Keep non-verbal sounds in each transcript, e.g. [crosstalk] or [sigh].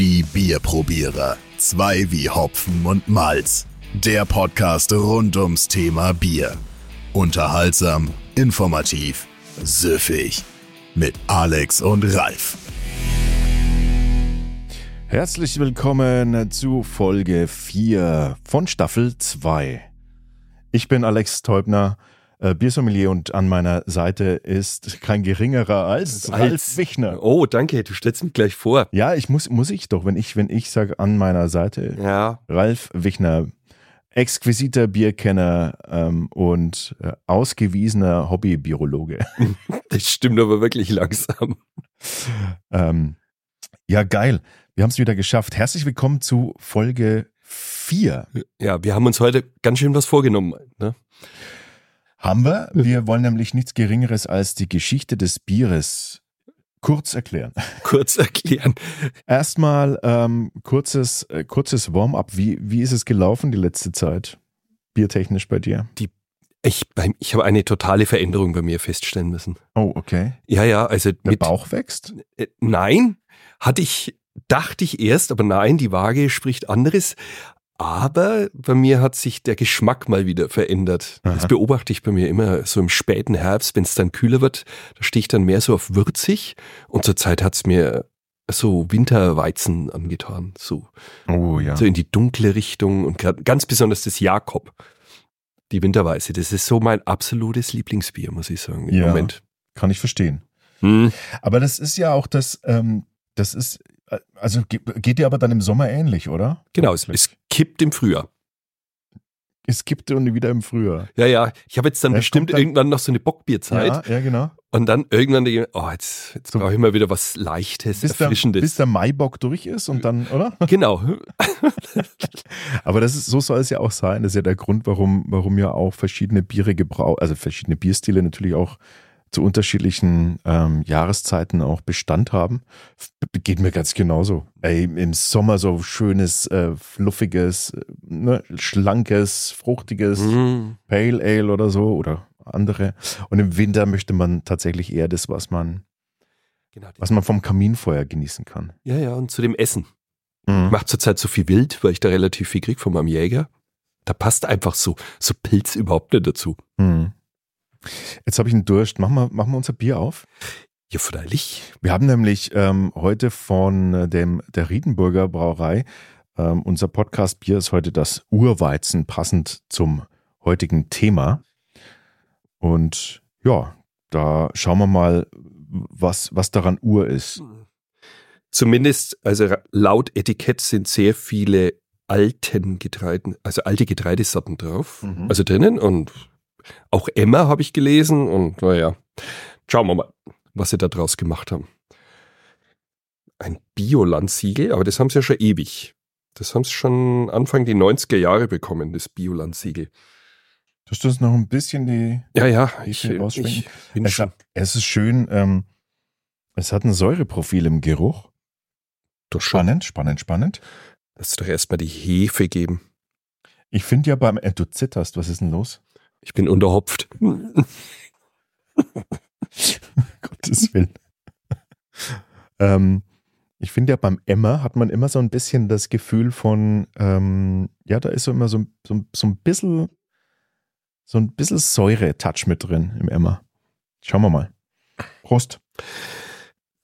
Die Bierprobierer. Zwei wie Hopfen und Malz. Der Podcast rund ums Thema Bier. Unterhaltsam, informativ, süffig. Mit Alex und Ralf. Herzlich willkommen zu Folge 4 von Staffel 2. Ich bin Alex Teubner, äh, Biersommelier und an meiner Seite ist kein geringerer als Ralf Wichner. Oh, danke, du stellst mich gleich vor. Ja, ich muss, muss ich doch, wenn ich, wenn ich sage an meiner Seite, Ja, Ralf Wichner, exquisiter Bierkenner ähm, und äh, ausgewiesener Hobbybiologe. [laughs] das stimmt aber wirklich langsam. ähm, ja, geil. Wir haben es wieder geschafft. Herzlich willkommen zu Folge 4. Ja, wir haben uns heute ganz schön was vorgenommen. Ne? Haben wir. Wir wollen nämlich nichts Geringeres als die Geschichte des Bieres kurz erklären. [laughs] Kurz erklären. Erstmal ähm, kurzes, äh, kurzes Warm-up. Wie, wie ist es gelaufen die letzte Zeit? Biertechnisch bei dir? Ich, beim- ich habe eine totale Veränderung bei mir feststellen müssen. Oh, okay. Ja, ja, also Der mit. Bauch wächst? Äh, nein, hatte ich, dachte ich erst, aber nein, die Waage spricht anderes. Aber bei mir hat sich der Geschmack mal wieder verändert. Aha. Das beobachte ich bei mir immer so im späten Herbst, wenn es dann kühler wird, da stehe ich dann mehr so auf würzig und zurzeit hat's mir so Winterweizen angetan, so, Oh ja. so in die dunkle Richtung und grad, ganz besonders das Jakob, die Winterweiße. Das ist so mein absolutes Lieblingsbier, muss ich sagen, im Ja. Moment. Kann ich verstehen. Hm. Aber das ist ja auch das, ähm, das ist, also ge- geht dir aber dann im Sommer ähnlich, oder? Genau, es, es kippt im Frühjahr. Es gibt und wieder im Frühjahr. Ja, ja. Ich habe jetzt dann Ja, bestimmt dann- irgendwann noch so eine Bockbierzeit. Ja, ja, genau. Und dann irgendwann oh, jetzt, jetzt So- brauche ich mal wieder was Leichtes, Bis der, Erfrischendes. bis der Maibock durch ist und dann, oder? [laughs] [laughs] genau. Aber das ist, so soll es ja auch sein. Das ist ja der Grund, warum, warum ja auch verschiedene Biere gebraucht, also verschiedene Bierstile natürlich auch zu unterschiedlichen ähm, Jahreszeiten auch Bestand haben. Geht mir ganz genauso. Ey, im Sommer so schönes, äh, fluffiges, äh, ne, schlankes, fruchtiges Mm. Pale Ale oder so oder andere. Und im Winter möchte man tatsächlich eher das, was man, Genau. was man vom Kaminfeuer genießen kann. Ja, ja, und zu dem Essen. Mhm. Ich mache zurzeit so viel Wild, weil ich da relativ viel krieg von meinem Jäger. Da passt einfach so, so Pilz überhaupt nicht dazu. Mhm. Jetzt habe ich einen Durst. Machen wir, machen wir unser Bier auf. Ja, freilich. Wir haben nämlich ähm, heute von äh, dem, der Riedenburger Brauerei, ähm, unser Podcast-Bier ist heute das Urweizen, passend zum heutigen Thema. Und ja, da schauen wir mal, was, was daran Ur ist. Zumindest, also laut Etikett sind sehr viele alten Getreiden, also alte Getreidesorten drauf, Mhm. also drinnen und auch Emma habe ich gelesen und naja, schauen wir mal, was sie da draus gemacht haben. Ein Biolandsiegel, aber das haben sie ja schon ewig. Das haben sie schon Anfang die 90er Jahre bekommen, das Biolandsiegel. Du uns noch ein bisschen die. Ja, ja, ich, ich bin Es, schon. es ist schön, ähm, es hat ein Säureprofil im Geruch. Doch. Spannend, spannend, spannend. Lass doch erstmal die Hefe geben. Ich finde ja beim, äh, du zitterst, was ist denn los? Ich bin unterhopft. [laughs] Gottes Willen. ähm, ich finde ja beim Emma hat man immer so ein bisschen das Gefühl von, ähm, ja, da ist so immer so, so, so ein bisschen, so ein bisschen Säure-Touch mit drin im Emma. Schauen wir mal. Prost.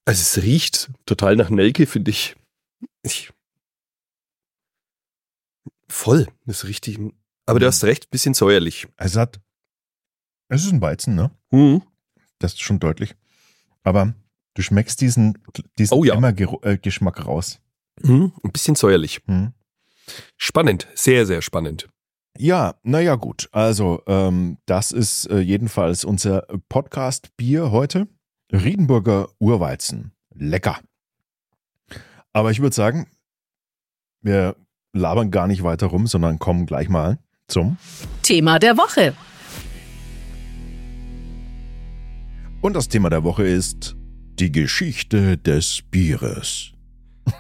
Also es riecht total nach Nelke, finde ich. ich. Voll, das ist richtig. Aber du hast recht, bisschen säuerlich. Es hat, es ist ein Weizen, ne? Mhm. Das ist schon deutlich. Aber du schmeckst diesen, diesen Oh ja. Emma-Geschmack raus. Mhm. Ein bisschen säuerlich. Hm. Spannend, sehr, sehr spannend. Ja, naja, gut. Also, ähm, das ist äh, jedenfalls unser Podcast-Bier heute. Riedenburger Urweizen. Lecker. Aber ich würde sagen, wir labern gar nicht weiter rum, sondern kommen gleich mal zum. Thema der Woche. Und das Thema der Woche ist die Geschichte des Bieres. [laughs]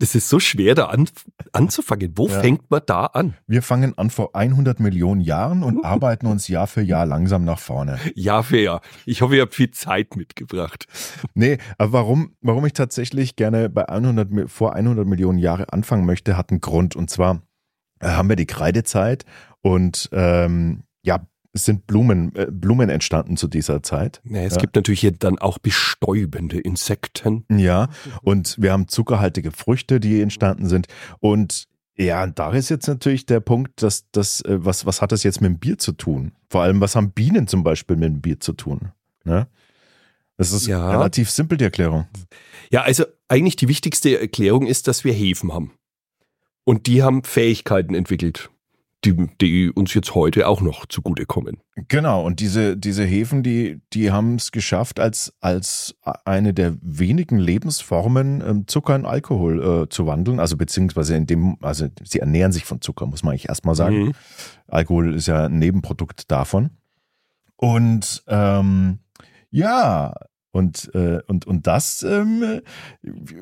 Das ist so schwer, da an, anzufangen. Wo Ja. fängt man da an? Wir fangen an vor 100 Millionen Jahren und arbeiten uns Jahr für Jahr langsam nach vorne. Jahr für Jahr. Ich hoffe, ihr habt viel Zeit mitgebracht. Nee, aber warum, warum ich tatsächlich gerne bei 100, Mi- vor 100 Millionen Jahre anfangen möchte, hat einen Grund. Und zwar haben wir die Kreidezeit und ähm, ja, es sind Blumen, äh, Blumen entstanden zu dieser Zeit. Ja, es Ja. gibt natürlich hier dann auch bestäubende Insekten. Ja, und wir haben zuckerhaltige Früchte, die entstanden sind. Und ja, da ist jetzt natürlich der Punkt, dass das, äh, was, was hat das jetzt mit dem Bier zu tun? Vor allem, was haben Bienen zum Beispiel mit dem Bier zu tun? Ne? Das ist Ja. relativ simpel, die Erklärung. Ja, also eigentlich die wichtigste Erklärung ist, dass wir Hefen haben. Und die haben Fähigkeiten entwickelt, die, die uns jetzt heute auch noch zugutekommen. Genau, und diese, diese Hefen, die, die haben es geschafft, als, als eine der wenigen Lebensformen ähm, Zucker in Alkohol äh, zu wandeln. Also beziehungsweise in dem, also sie ernähren sich von Zucker, muss man eigentlich erstmal sagen. Mhm. Alkohol ist ja ein Nebenprodukt davon. Und ähm, ja, und, äh, und, und das, ähm,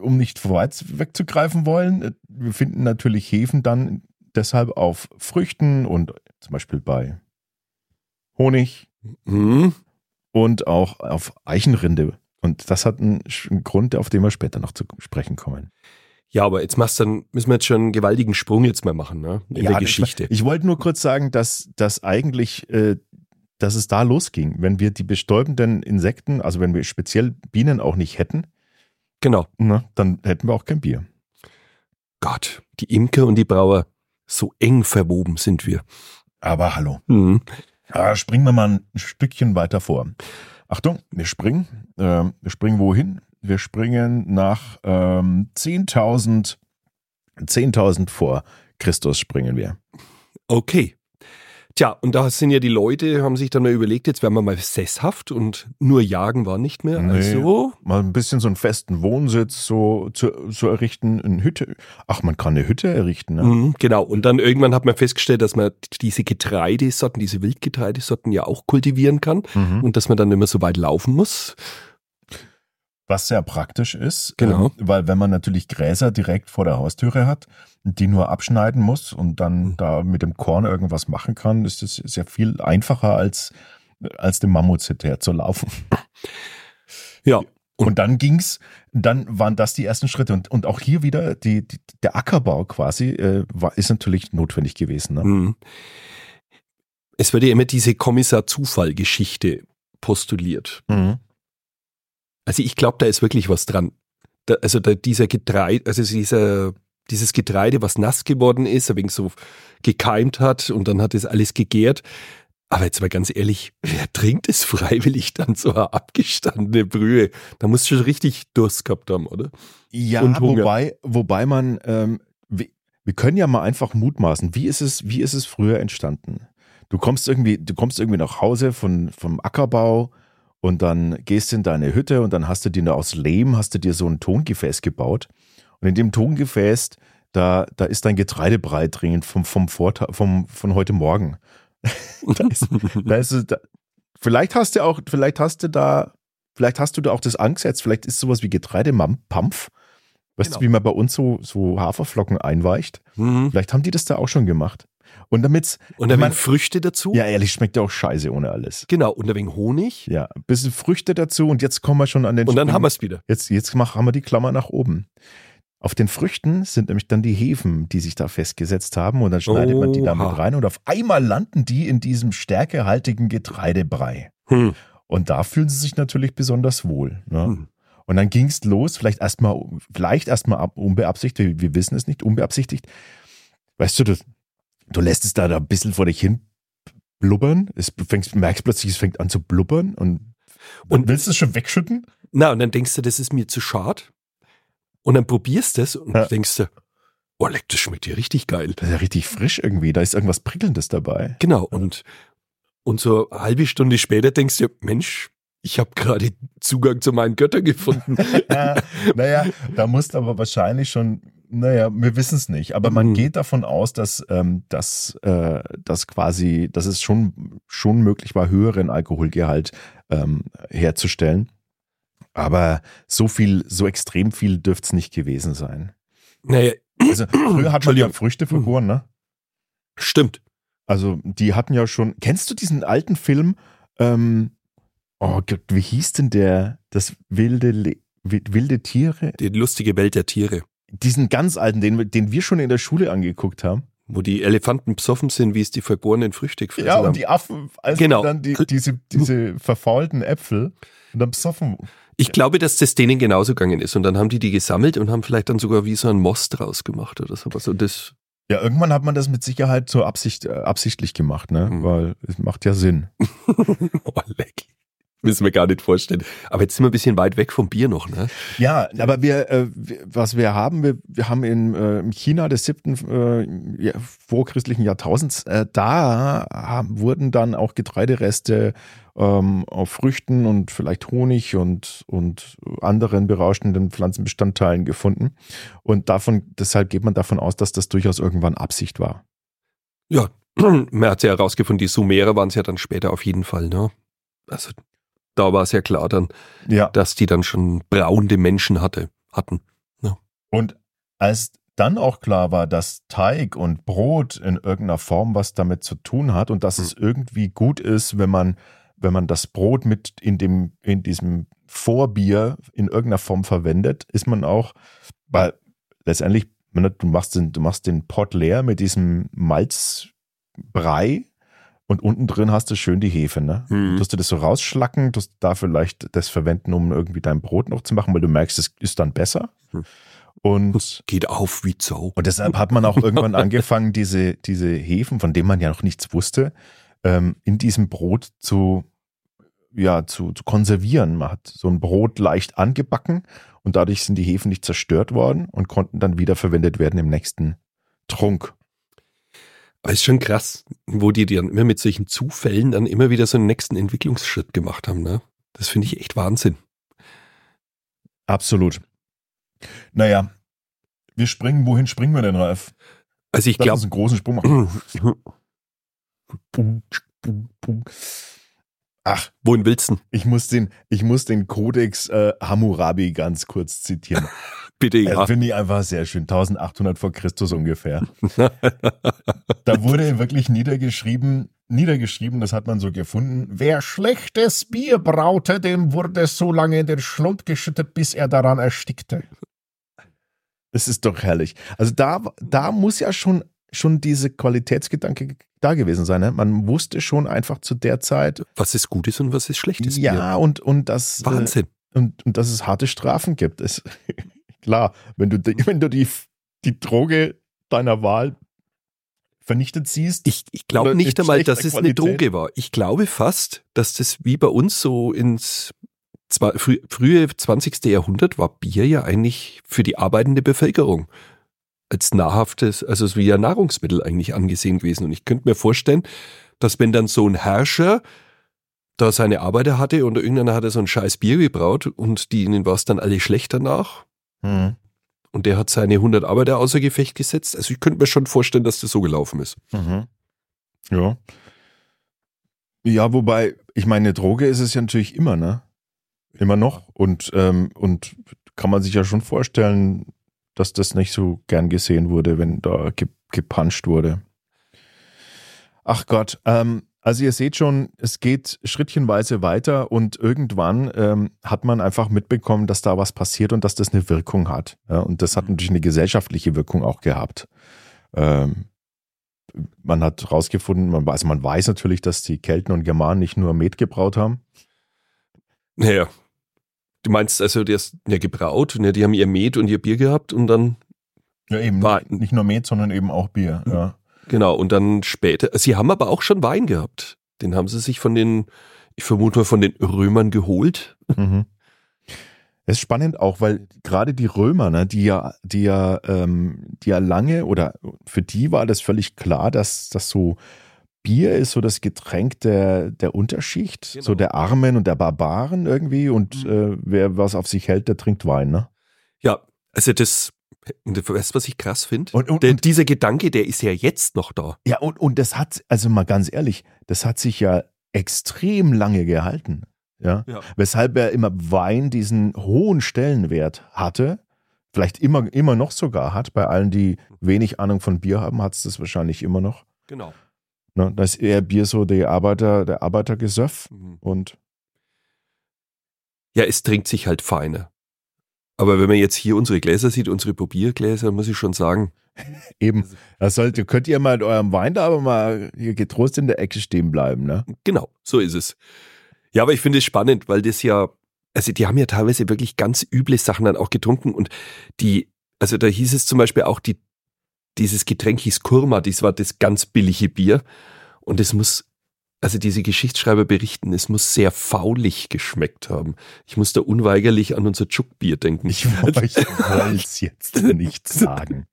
um nicht weit wegzugreifen wollen, äh, wir finden natürlich Hefen dann deshalb auf Früchten und zum Beispiel bei Honig Mhm. und auch auf Eichenrinde. Und das hat einen, Grund, auf den wir später noch zu sprechen kommen. Ja, aber jetzt machst du dann, müssen wir jetzt schon einen gewaltigen Sprung jetzt mal machen, ne? In der ich- Geschichte. Ich, wollte nur kurz sagen, dass, dass eigentlich, äh, dass es da losging. Wenn wir die bestäubenden Insekten, also wenn wir speziell Bienen auch nicht hätten, genau. na, dann hätten wir auch kein Bier. Gott, die Imker und die Brauer, so eng verwoben sind wir. Aber hallo. Mhm. Ah, springen wir mal ein Stückchen weiter vor. Achtung, wir springen. Ähm, wir springen wohin? Wir springen nach ähm, 10.000 10.000 vor Christus springen wir. Okay. Tja, und da sind ja die Leute, haben sich dann mal überlegt, jetzt werden wir mal sesshaft und nur jagen war nicht mehr. Nee. Also, Mal ein bisschen so einen festen Wohnsitz so zu, zu errichten, eine Hütte. Ach, man kann eine Hütte errichten. Ne? mhm, genau. Und dann irgendwann hat man festgestellt, dass man diese Getreidesorten, diese Wildgetreidesorten ja auch kultivieren kann Mhm. und dass man dann immer so weit laufen muss. Was sehr praktisch ist, Genau. ähm, weil wenn man natürlich Gräser direkt vor der Haustüre hat, die nur abschneiden muss und dann Mhm. da mit dem Korn irgendwas machen kann, ist es sehr viel einfacher als, als dem Mammuts hinterher zu laufen. [laughs] Ja. Und dann ging's, dann waren das die ersten Schritte und, und auch hier wieder die, die, der Ackerbau quasi äh, war, ist natürlich notwendig gewesen. Ne? Mhm. Es wird ja immer diese Kommissar-Zufall-Geschichte postuliert. Mhm. Also ich glaube, da ist wirklich was dran. Da, also da, dieser Getreide, also dieser, dieses Getreide, was nass geworden ist, ein wenig so gekeimt hat und dann hat es alles gegärt. Aber jetzt mal ganz ehrlich, wer trinkt es freiwillig dann so eine abgestandene Brühe? Da musst du schon richtig Durst gehabt haben, oder? Ja, wobei, wobei man, ähm, wir, wir können ja mal einfach mutmaßen, wie ist es, wie ist es früher entstanden? Du kommst irgendwie, du kommst irgendwie nach Hause von, vom Ackerbau und dann gehst du in deine Hütte und dann hast du dir aus Lehm, hast du dir so ein Tongefäß gebaut. Und in dem Tongefäß, da, da ist dein Getreidebrei drin vom, vom Vortag, vom, von heute Morgen. [laughs] da ist, da ist, da, vielleicht hast du auch, vielleicht hast du da, vielleicht hast du da auch das angesetzt, vielleicht ist sowas wie Getreidepampf. Weißt Genau. du, wie man bei uns so, so Haferflocken einweicht? Mhm. Vielleicht haben die das da auch schon gemacht. Und damit's, Und wenig Früchte dazu. ja ehrlich, schmeckt ja auch scheiße ohne alles. Genau, und ein wenig Honig. Ja, ein bisschen Früchte dazu und jetzt kommen wir schon an den Und dann Springen. haben wir es wieder. Jetzt, jetzt mach, haben wir die Klammer nach oben. Auf den Früchten sind nämlich dann die Hefen, die sich da festgesetzt haben und dann schneidet man die da Oha. mit rein und auf einmal landen die in diesem stärkehaltigen Getreidebrei. Hm. Und da fühlen sie sich natürlich besonders wohl. Ne? Hm. Und dann ging es los, vielleicht erstmal, vielleicht erstmal ab- unbeabsichtigt, wir wissen es nicht, unbeabsichtigt. Weißt du, du, du lässt es da, da ein bisschen vor dich hin blubbern, es fängst, merkst plötzlich, es fängt an zu blubbern und, Und- willst du es schon wegschütten? Na, und dann denkst du, das ist mir zu schade. Und dann probierst du es und Ja. denkst du, oh leck, das schmeckt ja richtig geil. Das ist ja richtig frisch irgendwie, da ist irgendwas Prickelndes dabei. Genau. Und, und so eine halbe Stunde später denkst du, Mensch, ich habe gerade Zugang zu meinen Göttern gefunden. [laughs] naja, da musst du aber wahrscheinlich schon, naja, wir wissen es nicht, aber man Mhm. geht davon aus, dass, ähm, dass, äh, dass quasi, dass es schon, schon möglich war, höheren Alkoholgehalt ähm, herzustellen. Aber so viel, so extrem viel dürfte es nicht gewesen sein. naja, Also früher hat man ja Früchte vergoren, ne? Stimmt. Also die hatten ja schon. Kennst du diesen alten Film? Ähm, oh Gott, wie hieß denn der? Das wilde Le wilde Tiere? Die lustige Welt der Tiere. Diesen ganz alten, den, den wir schon in der Schule angeguckt haben. Wo die Elefanten besoffen sind, wie es die vergorenen Früchte gefressen Ja, haben. und die Affen, also Genau. dann die, diese, diese verfaulten Äpfel und dann besoffen. Ich glaube, dass das denen genauso gegangen ist. Und dann haben die die gesammelt und haben vielleicht dann sogar wie so ein Most draus gemacht oder sowas. Und das, Ja, irgendwann hat man das mit Sicherheit zur Absicht, äh, absichtlich gemacht, ne? Mhm. Weil es macht ja Sinn. [laughs] oh, leck. Müssen wir gar nicht vorstellen. Aber jetzt sind wir ein bisschen weit weg vom Bier noch, ne? Ja, aber wir, äh, was wir haben, wir, wir haben in äh, China des siebten äh, vorchristlichen Jahrtausends, äh, da haben, wurden dann auch Getreidereste ähm, auf Früchten und vielleicht Honig und, und anderen berauschenden Pflanzenbestandteilen gefunden. Und davon, deshalb geht man davon aus, dass das durchaus irgendwann Absicht war. Ja, [clears throat] man hat ja herausgefunden, die Sumerer waren es ja dann später auf jeden Fall, ne? Also da war es ja klar dann, Ja. dass die dann schon braunde Menschen hatte, hatten. Und als dann auch klar war, dass Teig und Brot in irgendeiner Form was damit zu tun hat und dass Hm. es irgendwie gut ist, wenn man, wenn man das Brot mit in dem, in diesem Vorbier in irgendeiner Form verwendet, ist man auch, weil letztendlich, ne, du machst den, du machst den Pot leer mit diesem Malzbrei und unten drin hast du schön die Hefe, ne? Mhm. Tust du das so rausschlacken, tust da vielleicht das verwenden, um irgendwie dein Brot noch zu machen, weil du merkst, es ist dann besser. Hm. Und, Geht auf wie Zau. und deshalb hat man auch irgendwann [laughs] angefangen, diese, diese Hefen, von denen man ja noch nichts wusste, ähm, in diesem Brot zu, ja, zu, zu konservieren. Man hat so ein Brot leicht angebacken und dadurch sind die Hefen nicht zerstört worden und konnten dann wiederverwendet werden im nächsten Trunk. Aber ist schon krass, wo die dann immer mit solchen Zufällen dann immer wieder so einen nächsten Entwicklungsschritt gemacht haben, ne? Das finde ich echt Wahnsinn. Absolut. Naja, wir springen, wohin springen wir denn, Ralf? Also ich glaube, einen großen Sprung machen. Ach, wohin willst du? ich muss den, ich muss den Kodex äh, Hammurabi ganz kurz zitieren. [laughs] Bitte Das ja. finde ich einfach sehr schön. 1800 vor Christus ungefähr. Da wurde wirklich niedergeschrieben, niedergeschrieben, das hat man so gefunden. Wer schlechtes Bier braute, dem wurde so lange in den Schlund geschüttet, bis er daran erstickte. Das ist doch herrlich. Also da, da muss ja schon, schon diese Qualitätsgedanke da gewesen sein. Ne? Man wusste schon einfach zu der Zeit, was ist Gutes und was ist Schlechtes ja, Bier? und, und das. Äh, Wahnsinn. und, und dass es harte Strafen gibt. Ist klar, wenn du, die, wenn du die, die Droge deiner Wahl vernichtet siehst. Ich, ich glaube nicht in einmal, dass es eine. Droge war. Ich glaube fast, dass das wie bei uns so ins frü frühe 20. Jahrhundert war Bier ja eigentlich für die arbeitende Bevölkerung als nahrhaftes, also wie ein Nahrungsmittel eigentlich angesehen gewesen. Und ich könnte mir vorstellen, dass wenn dann so ein Herrscher da seine Arbeiter hatte und irgendeiner hatte so ein scheiß Bier gebraut und die ihnen war es dann alle schlecht danach Hm. und der hat seine 100 Arbeiter außer Gefecht gesetzt. Also ich könnte mir schon vorstellen, dass das so gelaufen ist. Mhm. Ja. Ja, wobei, ich meine, eine Droge ist es ja natürlich immer, ne? Immer noch. Und, ähm, und kann man sich ja schon vorstellen, dass das nicht so gern gesehen wurde, wenn da ge gepanscht wurde. Ach Gott, ähm, also ihr seht schon, es geht schrittchenweise weiter und irgendwann ähm, hat man einfach mitbekommen, dass da was passiert und dass das eine Wirkung hat. Ja, und das hat natürlich eine gesellschaftliche Wirkung auch gehabt. Ähm, man hat rausgefunden, man weiß, man weiß natürlich, dass die Kelten und Germanen nicht nur Met gebraut haben. Naja. Du meinst also, die ist ja gebraut, ne, die haben ihr Met und ihr Bier gehabt und dann, Ja, eben. Wein. Nicht, nicht nur Met, sondern eben auch Bier. Ja. Genau, und dann später, sie haben aber auch schon Wein gehabt. Den haben sie sich von den, ich vermute mal von den Römern geholt. Mhm. Ist spannend auch, weil gerade die Römer, ne, die ja, die ja, ähm, die ja lange oder für die war das völlig klar, dass das so Bier ist so das Getränk der, der Unterschicht, Genau. so der Armen und der Barbaren irgendwie und Mhm. äh, wer was auf sich hält, der trinkt Wein, ne? Ja, also das, und du weißt, was ich krass finde? Dieser Gedanke, der ist ja jetzt noch da. ja, und, und das hat, also mal ganz ehrlich, das hat sich ja extrem lange gehalten. Ja? Ja. Weshalb er immer Wein diesen hohen Stellenwert hatte vielleicht immer, immer noch sogar hat. Bei allen, die wenig Ahnung von Bier haben, hat es das wahrscheinlich immer noch. Genau. Ne? Da ist eher Bier so der Arbeiter, der Arbeitergesöff Mhm. und Ja, es trinkt sich halt feiner. Aber wenn man jetzt hier unsere Gläser sieht, unsere Probiergläser, muss ich schon sagen, eben, das sollte, könnt ihr mal mit eurem Wein da aber mal hier getrost in der Ecke stehen bleiben, ne? genau, so ist es. Ja, aber ich finde es spannend, weil das ja, also die haben ja teilweise wirklich ganz üble Sachen dann auch getrunken und die, also da hieß es zum Beispiel auch, die, dieses Getränk hieß Kurma, das war das ganz billige Bier und es muss, also diese Geschichtsschreiber berichten, es muss sehr faulig geschmeckt haben. Ich muss da unweigerlich an unser Tschuckbier denken. Ich, wollte es jetzt nicht sagen.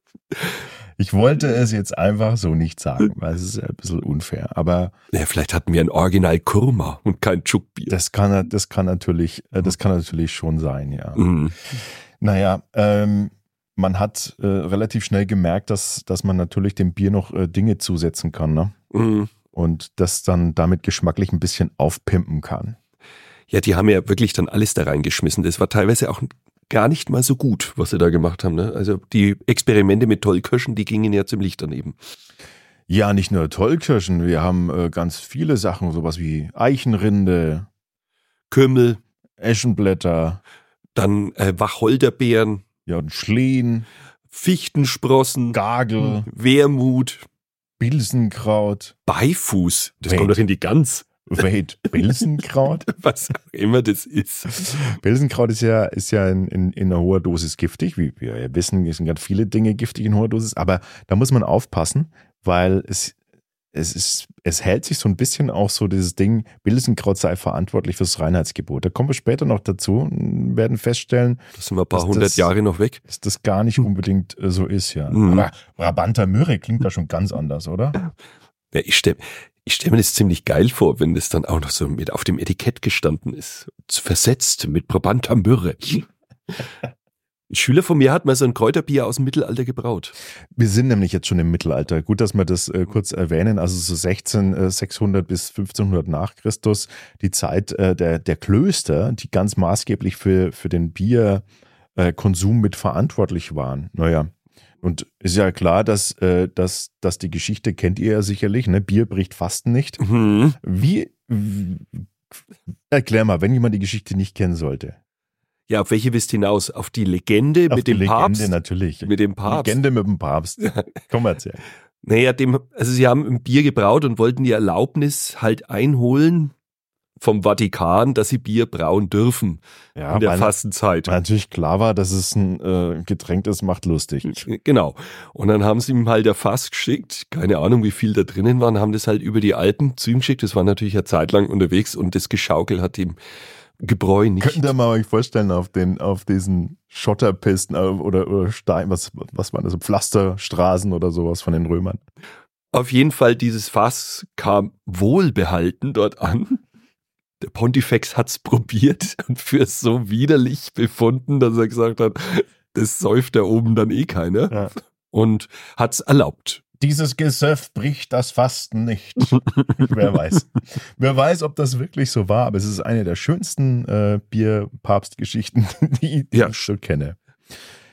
Ich wollte es jetzt einfach so nicht sagen, weil es ist ein bisschen unfair. Aber Ja, vielleicht hatten wir ein Original Kurma und kein Tschuckbier. das kann, das kann natürlich, äh, das kann natürlich schon sein, ja. Mhm. Naja, ähm, man hat äh, relativ schnell gemerkt, dass, dass man natürlich dem Bier noch äh, Dinge zusetzen kann, ne? Mhm. Und das dann damit geschmacklich ein bisschen aufpimpen kann. Ja, die haben ja wirklich dann alles da reingeschmissen. Das war teilweise auch gar nicht mal so gut, was sie da gemacht haben. Ne? Also die Experimente mit Tollkirschen, die gingen ja ziemlich daneben. Ja, nicht nur Tollkirschen, wir haben äh, ganz viele Sachen, sowas wie Eichenrinde, Kümmel, Eschenblätter, dann äh, Wacholderbeeren, ja, und Schlehen, Fichtensprossen, Gagel, Wermut, Bilsenkraut. Beifuß. Das Wait. kommt doch in die Gans. Wait, Bilsenkraut? [laughs] Was auch immer das ist. Bilsenkraut ist ja, ist ja in, in, in einer hoher Dosis giftig. Wie wir ja wissen, sind ganz viele Dinge giftig in hoher Dosis. Aber da muss man aufpassen, weil es, es ist, es hält sich so ein bisschen auch so dieses Ding, Bilsenkraut sei verantwortlich fürs Reinheitsgebot. Da kommen wir später noch dazu und werden feststellen, Das sind wir ein paar hundert das- Jahre noch weg. dass das gar nicht unbedingt äh, so ist, ja. Mhm. Aber Brabanter Möhre klingt da schon ganz anders, oder? Ja, ich stelle ich stell mir das ziemlich geil vor, wenn das dann auch noch so mit auf dem Etikett gestanden ist. Versetzt mit Brabanter Myrrhe. [laughs] Schüler von mir hat mal so ein Kräuterbier aus dem Mittelalter gebraut. Wir sind nämlich jetzt schon im Mittelalter. Gut, dass wir das äh, kurz erwähnen. Also so 16, äh, 600 bis 1500 nach Christus, die Zeit äh, der, der Klöster, die ganz maßgeblich für, für den Bierkonsum Konsum mit verantwortlich waren. Naja, und ist ja klar, dass, äh, dass, dass die Geschichte kennt ihr ja sicherlich. Ne? Bier bricht Fasten nicht. Mhm. Wie, erklär mal, wenn jemand die Geschichte nicht kennen sollte. Ja, auf welche wisst hinaus? Auf die Legende Auf mit die dem Legende Papst? natürlich. Mit dem Papst. Legende mit dem Papst. Komm mal erzähl. Naja, dem, also sie haben ein Bier gebraut und wollten die Erlaubnis halt einholen vom Vatikan, dass sie Bier brauen dürfen Ja, in der weil- Fastenzeit. Weil natürlich klar war, dass es ein äh, Getränk ist, macht lustig. Genau. Und dann haben sie ihm halt der Fass geschickt, keine Ahnung, wie viel da drinnen waren, haben das halt über die Alpen zu ihm geschickt. Das war natürlich eine Zeit lang unterwegs und das Geschaukel hat ihm Gebräu nicht. Könnt ihr mal euch vorstellen, auf den, auf diesen Schotterpisten äh, oder, oder Stein, was, was waren das, Pflasterstraßen oder sowas von den Römern? Auf jeden Fall, dieses Fass kam wohlbehalten dort an. Der Pontifex hat's probiert und für so widerlich befunden, dass er gesagt hat, das säuft da oben dann eh keiner. Ja. Und hat's erlaubt. Dieses Gesöff bricht das Fasten nicht. Wer weiß. Wer weiß, ob das wirklich so war, aber es ist eine der schönsten äh, Bier-Papst-Geschichten, [laughs] die, die Ja. ich so kenne.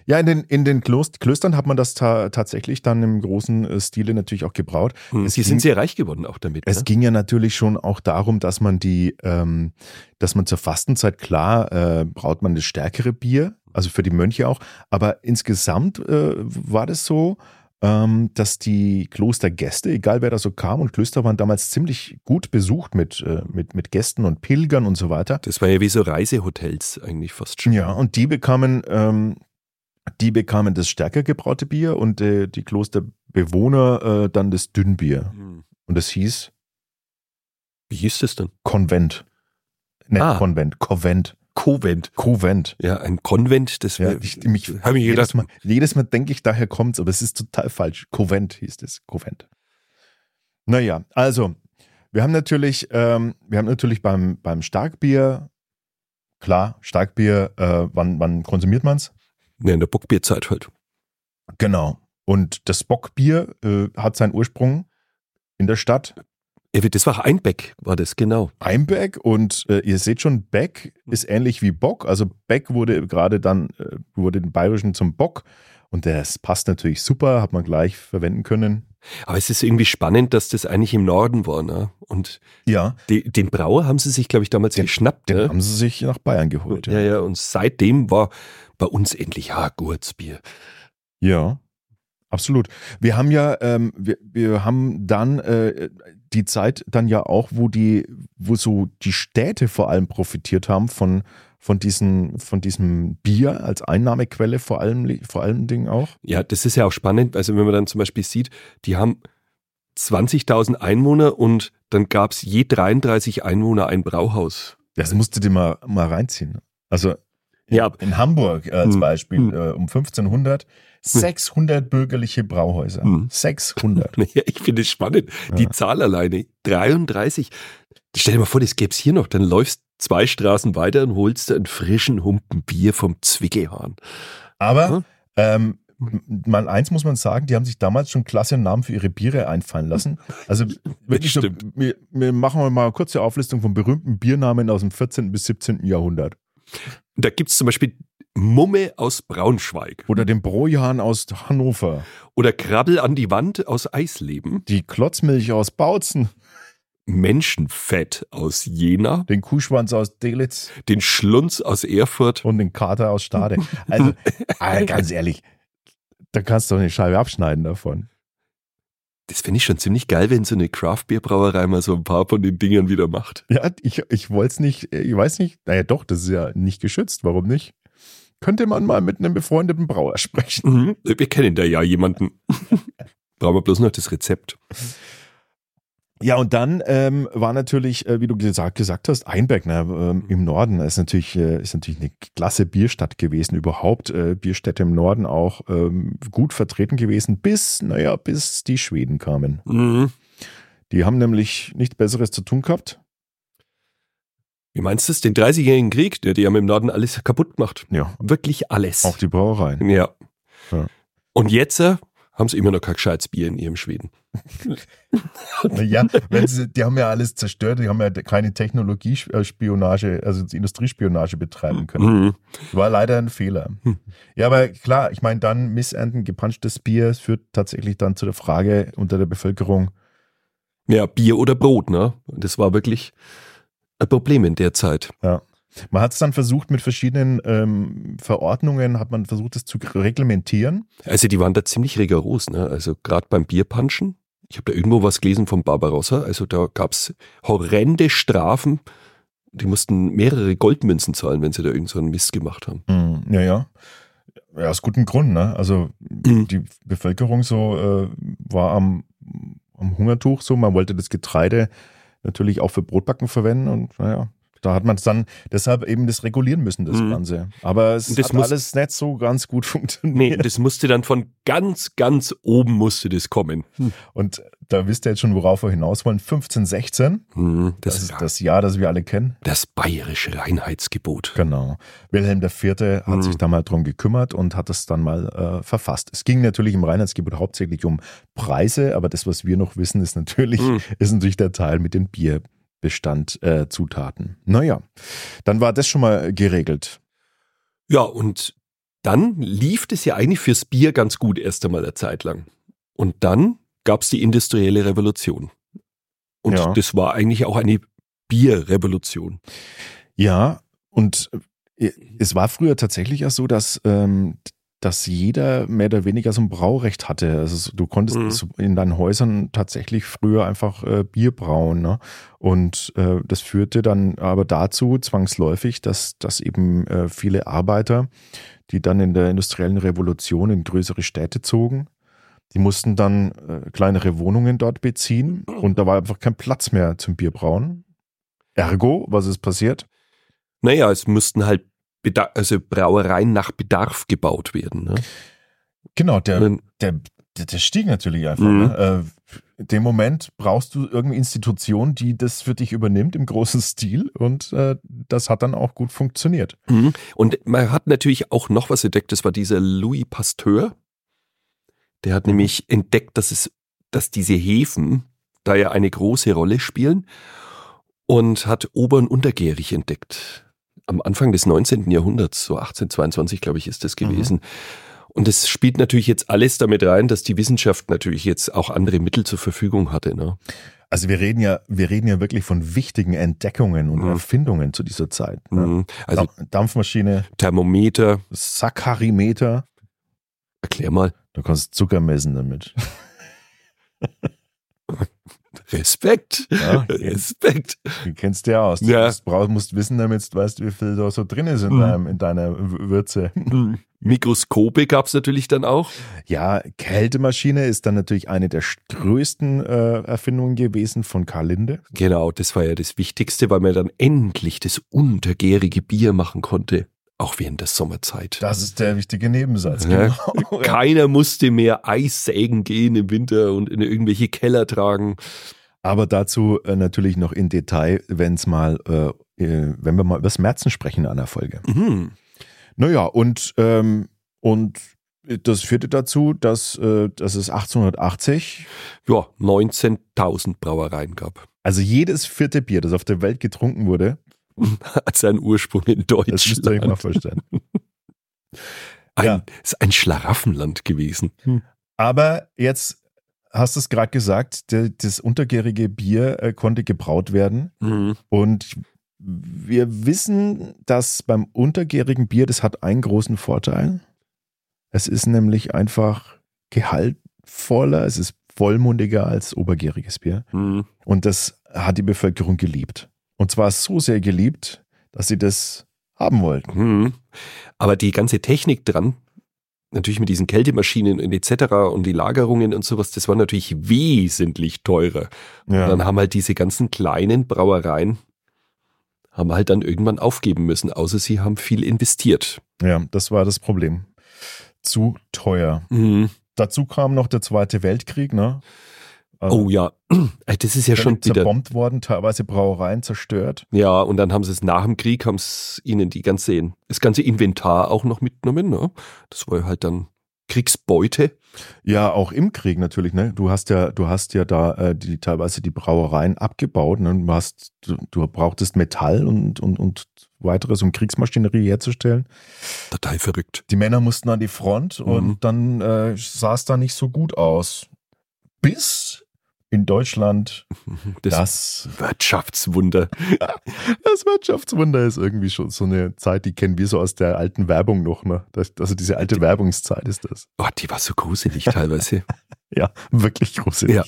Ja, in den, in den Klost Klöstern hat man das ta tatsächlich dann im großen äh, Stile natürlich auch gebraut. Es Sie ging- sind sehr reich geworden auch damit. Es ne? ging ja natürlich schon auch darum, dass man die, ähm, dass man zur Fastenzeit klar äh, braut man das stärkere Bier, also für die Mönche auch. Aber insgesamt äh, war das so, dass die Klostergäste, egal wer da so kam, und Klöster waren damals ziemlich gut besucht mit, äh, mit, mit Gästen und Pilgern und so weiter. Das war ja wie so Reisehotels eigentlich fast schon. Ja, und die bekamen, ähm, die bekamen das stärker gebraute Bier und äh, die Klosterbewohner äh, dann das Dünnbier. Hm. Und das hieß Wie hieß das denn? Konvent. Ne, Ah. Konvent, Konvent, Konvent. Konvent. Ja, ein Konvent, das Ja, ich, mich, hab ich jedes gedacht, Mal, jedes Mal denke ich, daher kommt's, aber es ist total falsch. Konvent hieß es, Konvent. Naja, also, wir haben natürlich, ähm, wir haben natürlich beim, beim Starkbier, klar, Starkbier, äh, wann, wann konsumiert man's? ne, in der Bockbierzeit halt. Genau. Und das Bockbier äh, hat seinen Ursprung in der Stadt. Das war Einbeck, war das, genau. Einbeck und äh, ihr seht schon, Beck ist ähnlich wie Bock. Also Beck wurde gerade dann, äh, wurde den Bayerischen zum Bock und das passt natürlich super, hat man gleich verwenden können. Aber es ist irgendwie spannend, dass das eigentlich im Norden war, ne? Und Ja, die, den Brauer haben sie sich, glaube ich, damals Den- geschnappt, den ne? haben sie sich nach Bayern geholt. Ja, ja, und seitdem war bei uns endlich ja Gurzbier. Ja, absolut. Wir haben ja, ähm, wir, wir haben dann äh, die Zeit dann ja auch, wo die, wo so die Städte vor allem profitiert haben von von diesen, von diesem Bier als Einnahmequelle vor allem, vor allem Dingen auch. Ja, das ist ja auch spannend. Also wenn man dann zum Beispiel sieht, die haben 20.000 Einwohner und dann gab es je 33 Einwohner ein Brauhaus. Das musst du dir mal, mal reinziehen. Also Ja. in Hamburg äh, als Hm. Beispiel Hm. äh, um 1500 600 bürgerliche Brauhäuser. Hm. 600. Ja, [laughs] ich finde es spannend. Die Ja. Zahl alleine, 33. Stell dir mal vor, das gäbe es hier noch. Dann läufst zwei Straßen weiter und holst einen frischen Humpen Bier vom Zwickehahn. Aber Hm? ähm, m- mal eins muss man sagen, die haben sich damals schon klasse Namen für ihre Biere einfallen lassen. Also [laughs] wirklich so, stimmt. wir, wir machen mal eine kurze Auflistung von berühmten Biernamen aus dem 14. bis 17. Jahrhundert. Da gibt es zum Beispiel Mumme aus Braunschweig Oder den Brojan aus Hannover, oder Krabbel an die Wand aus Eisleben, die Klotzmilch aus Bautzen, Menschenfett aus Jena, den Kuhschwanz aus Delitz den Schlunz aus Erfurt. und den Kater aus Stade. Also [laughs] ah, ganz ehrlich, da kannst du doch eine Scheibe abschneiden davon. Das finde ich schon ziemlich geil, wenn so eine Craft-Bier-Brauerei mal so ein paar von den Dingern wieder macht. Ja, ich, ich wollte es nicht, ich weiß nicht, naja doch, das ist ja nicht geschützt, warum nicht? Könnte man mal mit einem befreundeten Brauer [laughs] sprechen. Mhm. Wir kennen da ja jemanden. [laughs] Brauchen wir bloß noch das Rezept. Ja, und dann ähm, war natürlich, äh, wie du gesagt, gesagt hast, Einbeck ne, ähm, im Norden ist natürlich, äh, ist natürlich eine klasse Bierstadt gewesen, überhaupt äh, Bierstädte im Norden auch ähm, gut vertreten gewesen, bis, naja, bis die Schweden kamen. Mhm. Die haben nämlich nichts Besseres zu tun gehabt. Wie meinst du es? Den 30-jährigen Krieg? Ja, die haben im Norden alles kaputt gemacht. Ja, Wirklich alles. auch die Brauereien. ja. Ja. Und jetzt äh, haben sie immer noch kein gescheites Bier in ihrem Schweden. [laughs] Ja, wenn sie, die haben ja alles zerstört, die haben ja keine Technologiespionage, also Industriespionage betreiben können. Mhm. War leider ein Fehler. Hm. Ja, aber klar, ich meine, dann missernten, gepanschtes Bier führt tatsächlich dann zu der Frage unter der Bevölkerung, Ja, Bier oder Brot, ne? Das war wirklich ein Problem in der Zeit. man hat es dann versucht mit verschiedenen ähm, Verordnungen, hat man versucht, es zu reglementieren. Also die waren da ziemlich rigoros, ne? Also gerade beim Bierpanschen. Ich habe da irgendwo was gelesen vom Barbarossa. Also da gab's horrende Strafen. Die mussten mehrere Goldmünzen zahlen, wenn sie da irgend so einen Mist gemacht haben. Hm, ja, ja. Ja, aus gutem Grund, ne? Also Mhm. die Bevölkerung so äh, war am, am Hungertuch so, man wollte das Getreide natürlich auch für Brotbacken verwenden und naja, da hat man es dann deshalb eben das regulieren müssen, das Mhm. Ganze. Aber es das hat muss- alles nicht so ganz gut [laughs] Nee, funktioniert. das musste dann von ganz, ganz oben musste das kommen. Und da wisst ihr jetzt schon, worauf wir hinaus wollen. 1516, Hm, das, Das, ist das, das Jahr, das wir alle kennen. bayerische Reinheitsgebot. Genau. Wilhelm IV. hat Mhm. sich da mal drum gekümmert und hat es dann mal äh, verfasst. Es ging natürlich im Reinheitsgebot hauptsächlich um Preise, aber das, was wir noch wissen, ist natürlich, Mhm. [laughs] ist natürlich der Teil mit den Bierbestand äh, Zutaten. Naja, dann war das schon mal geregelt. Ja, und dann lief es ja eigentlich fürs Bier ganz gut erst einmal eine Zeit lang. Und dann gab's die industrielle Revolution. Und Ja. das war eigentlich auch eine Bierrevolution. Ja, und äh, es war früher tatsächlich auch so, dass, ähm, dass jeder mehr oder weniger so ein Braurecht hatte. Also so- du konntest Mhm. in deinen Häusern tatsächlich früher einfach äh, Bier brauen. Ne? Und äh, das führte dann aber dazu zwangsläufig, dass, dass eben äh, viele Arbeiter, die dann in der industriellen Revolution in größere Städte zogen, die mussten dann äh, kleinere Wohnungen dort beziehen [clears throat] und da war einfach kein Platz mehr zum Bierbrauen. Ergo, was ist passiert? Naja, es mussten halt Beda also Brauereien nach Bedarf gebaut werden. Ne? Genau, der, der, der, der stieg natürlich einfach. Mhm. Ne? Äh, in dem Moment brauchst du irgendeine Institution, die das für dich übernimmt im großen Stil und äh, das hat dann auch gut funktioniert. Mhm. Und man hat natürlich auch noch was entdeckt, das war dieser Louis Pasteur. Der hat Mhm. nämlich entdeckt, dass es, dass diese Hefen da ja eine große Rolle spielen und hat ober- und untergärig entdeckt. Am Anfang des 19. Jahrhunderts, so 1822, glaube ich, ist das gewesen. Mhm. Und es spielt natürlich jetzt alles damit rein, dass die Wissenschaft natürlich jetzt auch andere Mittel zur Verfügung hatte. Ne? Also wir reden ja, wir reden ja wirklich von wichtigen Entdeckungen und mhm. Erfindungen zu dieser Zeit. Ne? Mhm. Also Dampfmaschine, Thermometer, Saccarimeter. Erklär mal. Du kannst Zucker messen damit. [laughs] Respekt. Ja, [laughs] Respekt. Du kennst ja aus. Ja. Du brauchst, musst wissen, damit du weißt, wie viel da so drin ist in, mhm. deinem, in deiner Würze. Mhm. Mikroskope gab es natürlich dann auch. Ja, Kältemaschine ist dann natürlich eine der größten äh, Erfindungen gewesen von Karl Linde. Genau, das war ja das Wichtigste, weil man dann endlich das untergärige Bier machen konnte. Auch während der Sommerzeit. Das ist der wichtige Nebensatz. Ja. Genau. Keiner musste mehr Eis sägen gehen im Winter und in irgendwelche Keller tragen. Aber dazu äh, natürlich noch in Detail, wenn es mal, äh, äh, wenn wir mal über das Märzen sprechen in einer Folge. Mhm. Naja, und, ähm, und das führte dazu, dass, äh, dass es 1880 ja, 19.000 Brauereien gab. Also jedes vierte Bier, das auf der Welt getrunken wurde, [laughs] hat seinen Ursprung in Deutschland. Das müsst ihr euch mal vorstellen. Ein, ja. ist ein Schlaraffenland gewesen. Hm. Aber jetzt hast du es gerade gesagt, der, das untergärige Bier äh, konnte gebraut werden. Mhm. Und wir wissen, dass beim untergärigen Bier, das hat einen großen Vorteil. Es ist nämlich einfach gehaltvoller, es ist vollmundiger als obergäriges Bier. Mhm. Und das hat die Bevölkerung geliebt. Und zwar so sehr geliebt, dass sie das haben wollten. Mhm. Aber die ganze Technik dran, natürlich mit diesen Kältemaschinen und etc. und die Lagerungen und sowas, das war natürlich wesentlich teurer. Ja. Und dann haben halt diese ganzen kleinen Brauereien haben halt dann irgendwann aufgeben müssen, außer sie haben viel investiert. Ja, das war das Problem. Zu teuer. Mhm. Dazu kam noch der Zweite Weltkrieg, ne? Also oh ja, [clears throat] das ist ja schon wieder zerbombt worden, teilweise Brauereien zerstört. Ja, und dann haben sie es nach dem Krieg, haben es ihnen die ganze, das ganze Inventar auch noch mitgenommen. Ne? Das war halt dann Kriegsbeute. Ja, auch im Krieg natürlich. Ne? Du hast ja, du hast ja da äh, die, teilweise die Brauereien abgebaut. Ne? Du, hast, du, du brauchtest Metall und, und, und weiteres, um Kriegsmaschinerie herzustellen. Total verrückt. Die Männer mussten an die Front mhm. und dann äh, sah es da nicht so gut aus. Bis in Deutschland [laughs] das, das, Wirtschaftswunder. [laughs] Das Wirtschaftswunder ist irgendwie schon so eine Zeit, die kennen wir so aus der alten Werbung noch. Ne? Das, also diese alte die, Werbungszeit ist das. Oh, die war so gruselig teilweise. [laughs] ja, wirklich gruselig. Ja.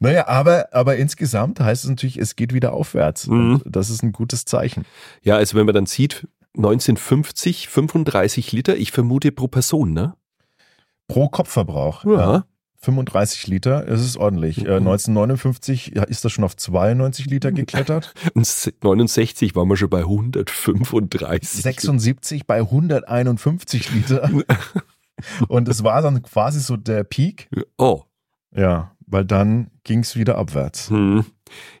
Naja, aber, aber insgesamt heißt es natürlich, es geht wieder aufwärts. Mhm. das ist ein gutes Zeichen. Ja, also wenn man dann sieht, 1950 35 Liter, ich vermute pro Person, ne? Pro Kopfverbrauch. Ja. ja. 35 Liter, es ist ordentlich. Mhm. Äh, 1959 ist das schon auf 92 Liter geklettert. [laughs] Und 69 waren wir schon bei 135. 76 bei 151 Liter. [laughs] Und es war dann quasi so der Peak. Oh. Ja, weil dann ging es wieder abwärts. Hm.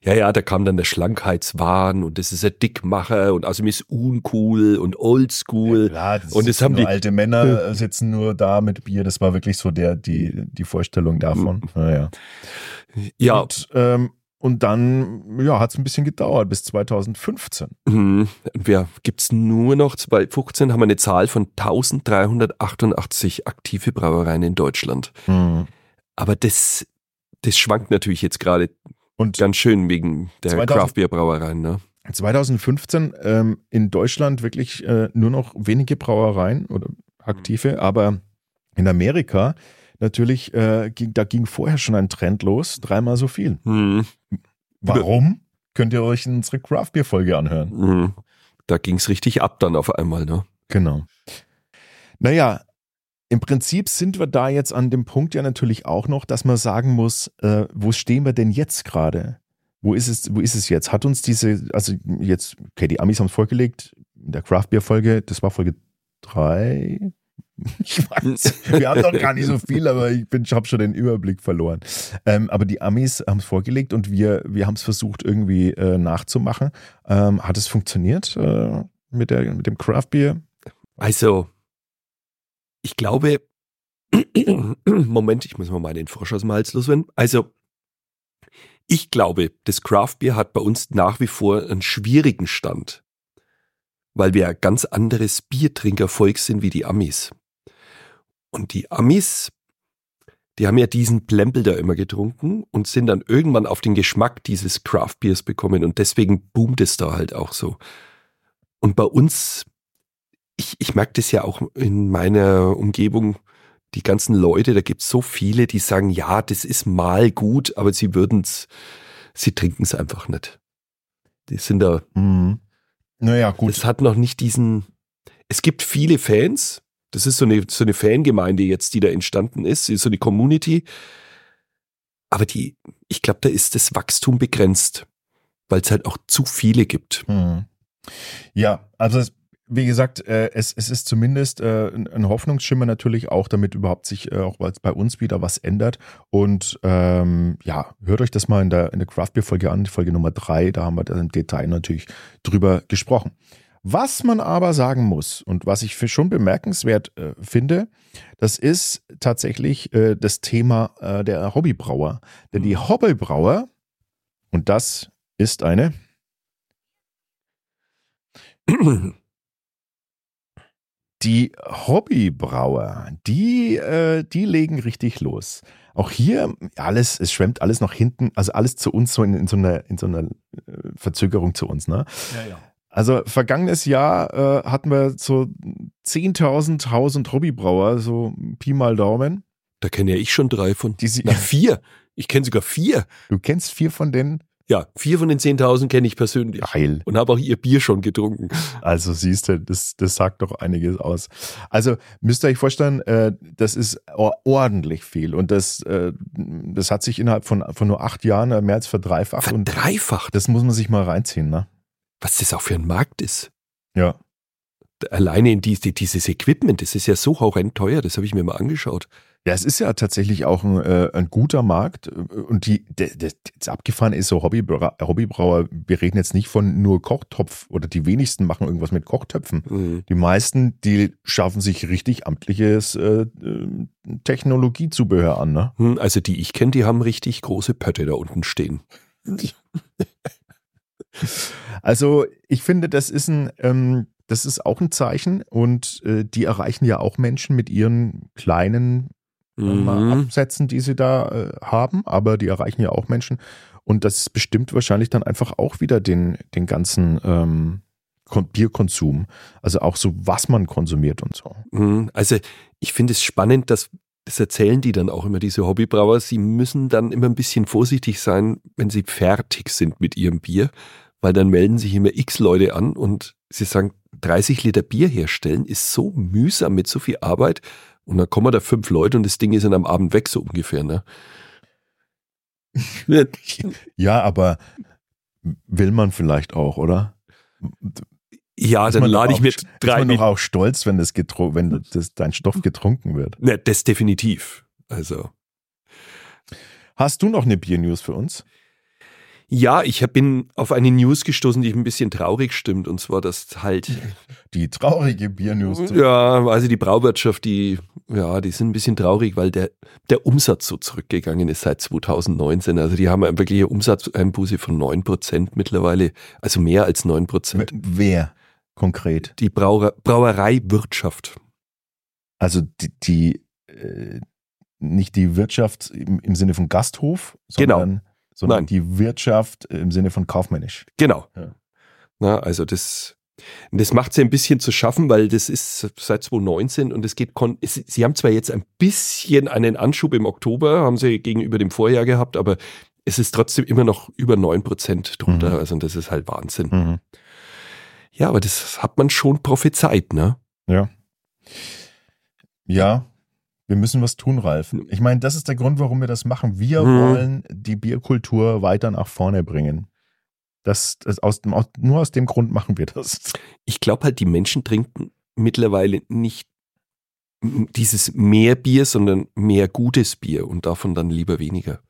Ja, ja, da kam dann der Schlankheitswahn und das ist ein Dickmacher und außerdem ist uncool und oldschool. Ja, klar, das und das haben die alte Männer sitzen nur da mit Bier. Das war wirklich so der die die Vorstellung davon. Naja. Ja. Und, ähm, und dann ja, hat es ein bisschen gedauert bis 2015. Mhm. Wir gibt's nur noch 2015 haben wir eine Zahl von 1388 aktive Brauereien in Deutschland. Mhm. Aber das, das schwankt natürlich jetzt gerade und ganz schön wegen der Craft Beer Brauereien. Ne? 2015 ähm, in Deutschland wirklich äh, nur noch wenige Brauereien oder aktive, mhm. aber in Amerika natürlich, äh, ging, da ging vorher schon ein Trend los, dreimal so viel. Mhm. Warum? Könnt ihr euch unsere Craft Beer Folge anhören. Mhm. Da ging es richtig ab dann auf einmal, ne? Genau. Naja, im Prinzip sind wir da jetzt an dem Punkt ja natürlich auch noch, dass man sagen muss, äh, wo stehen wir denn jetzt gerade? Wo ist es, wo ist es jetzt? Hat uns diese, also jetzt, okay, die Amis haben es vorgelegt, in der Craft Beer Folge, das war Folge drei. [laughs] Ich weiß, wir haben noch gar nicht so viel, aber ich ich habe schon den Überblick verloren. Ähm, aber die Amis haben es vorgelegt und wir, wir haben es versucht irgendwie äh, nachzumachen. Ähm, hat es funktioniert äh, mit, der, mit dem Craft Beer? Also, ich glaube, [clears throat] Moment, ich muss mal meinen Frosch aus dem Hals loswerden. Also, Ich glaube, das Craft Beer hat bei uns nach wie vor einen schwierigen Stand, weil wir ein ganz anderes Biertrinkervolk sind wie die Amis. Und die Amis, die haben ja diesen Plempel da immer getrunken und sind dann irgendwann auf den Geschmack dieses Craft Beers bekommen und deswegen boomt es da halt auch so. Und bei uns, ich, ich merke das ja auch in meiner Umgebung, die ganzen Leute, da gibt es so viele, die sagen, ja, das ist mal gut, aber sie würden es, sie trinken es einfach nicht. Die sind da. Mhm. Naja, gut. Es hat noch nicht diesen. Es gibt viele Fans. Das ist so eine, so eine Fangemeinde jetzt, die da entstanden ist, so eine Community. Aber die, ich glaube, da ist das Wachstum begrenzt, weil es halt auch zu viele gibt. Mhm. Ja, also es, wie gesagt, äh, es, es ist zumindest äh, ein Hoffnungsschimmer natürlich auch, damit überhaupt sich äh, auch bei uns wieder was ändert. Und ähm, ja, hört euch das mal in der, in der Craft Beer Folge an, Folge Nummer drei. Da haben wir im Detail natürlich drüber gesprochen. Was man aber sagen muss und was ich für schon bemerkenswert äh, finde, das ist tatsächlich äh, das Thema äh, der Hobbybrauer. Denn die Hobbybrauer, und das ist eine [clears throat] [coughs] die Hobbybrauer, die, äh, die legen richtig los. Auch hier alles, es schwemmt alles nach hinten, also alles zu uns so in, in so einer, in so einer äh, Verzögerung zu uns, ne? Ja, ja. Also vergangenes Jahr äh, hatten wir so 10.000 Haus- und Hobbybrauer, so Pi mal Daumen. Da kenne ja ich schon drei von. Die Na, vier. Ich kenne sogar vier. du kennst vier von denen? Ja, vier von den 10.000 kenne ich persönlich. Geil. Und habe auch ihr Bier schon getrunken. [laughs] Also siehst du, das, das sagt doch einiges aus. Also müsst ihr euch vorstellen, äh, das ist or- ordentlich viel und das, äh, das hat sich innerhalb von, von nur acht Jahren mehr als verdreifacht und Verdreifacht. das muss man sich mal reinziehen, ne? Was das auch für ein Markt ist. Ja. Alleine in die, die, dieses Equipment, das ist ja so horrend teuer, das habe ich mir mal angeschaut. Ja, es ist ja tatsächlich auch ein, äh, ein guter Markt und die, der, der, das abgefahren ist so Hobbybrauer, Hobbybrauer, wir reden jetzt nicht von nur Kochtopf oder die wenigsten machen irgendwas mit Kochtöpfen. Mhm. Die meisten, die schaffen sich richtig amtliches äh, äh, Technologiezubehör an, ne? Hm, Also die ich kenne, die haben richtig große Pötte da unten stehen. [laughs] Also ich finde, das ist ein, ähm, das ist auch ein Zeichen und äh, die erreichen ja auch Menschen mit ihren kleinen Mhm. Absätzen, die sie da äh, haben, aber die erreichen ja auch Menschen und das bestimmt wahrscheinlich dann einfach auch wieder den, den ganzen ähm, Kon- Bierkonsum, also auch so, was man konsumiert und so. Mhm. Also ich finde es spannend, dass das erzählen die dann auch immer, diese Hobbybrauer. Sie müssen dann immer ein bisschen vorsichtig sein, wenn sie fertig sind mit ihrem Bier, weil dann melden sich immer x Leute an und sie sagen, 30 Liter Bier herstellen ist so mühsam mit so viel Arbeit. Und dann kommen da fünf Leute und das Ding ist dann am Abend weg, so ungefähr. Ne? [laughs] Ja, aber will man vielleicht auch, oder? Ja, Ist dann doch lade ich auch- mir Ist drei man doch Liter. auch stolz, wenn, das wenn das, dein Stoff getrunken wird. Ne, das definitiv. Also. Hast du noch eine Bier-News für uns? Ja, ich bin auf eine News gestoßen, die mich ein bisschen traurig stimmt. Und zwar, dass halt, [laughs] Die traurige Bier-News. ja, also die Brauwirtschaft, die, ja, die sind ein bisschen traurig, weil der, der Umsatz so zurückgegangen ist seit 2019. Also die haben eine wirkliche Umsatzeinbuße von 9% mittlerweile, also mehr als 9%. Wer konkret? Die Brauer, Brauereiwirtschaft. Also die, die äh, nicht die Wirtschaft im, im Sinne von Gasthof, Genau. Sondern, Nein. die Wirtschaft im Sinne von kaufmännisch. Genau. Ja. Na, also das, das macht sie ein bisschen zu schaffen, weil das ist seit 2019 und es geht, sie haben zwar jetzt ein bisschen einen Anschub im Oktober, haben sie gegenüber dem Vorjahr gehabt, aber es ist trotzdem immer noch über 9% drunter, Mhm. also das ist halt Wahnsinn. Mhm. Ja, aber das hat man schon prophezeit, ne? Ja. Ja, wir müssen was tun, Ralf. Ich meine, das ist der Grund, warum wir das machen. Wir Mhm. wollen die Bierkultur weiter nach vorne bringen. Das, das aus, nur aus dem Grund machen wir das. Ich glaube halt, die Menschen trinken mittlerweile nicht dieses mehr Bier, sondern mehr gutes Bier und davon dann lieber weniger.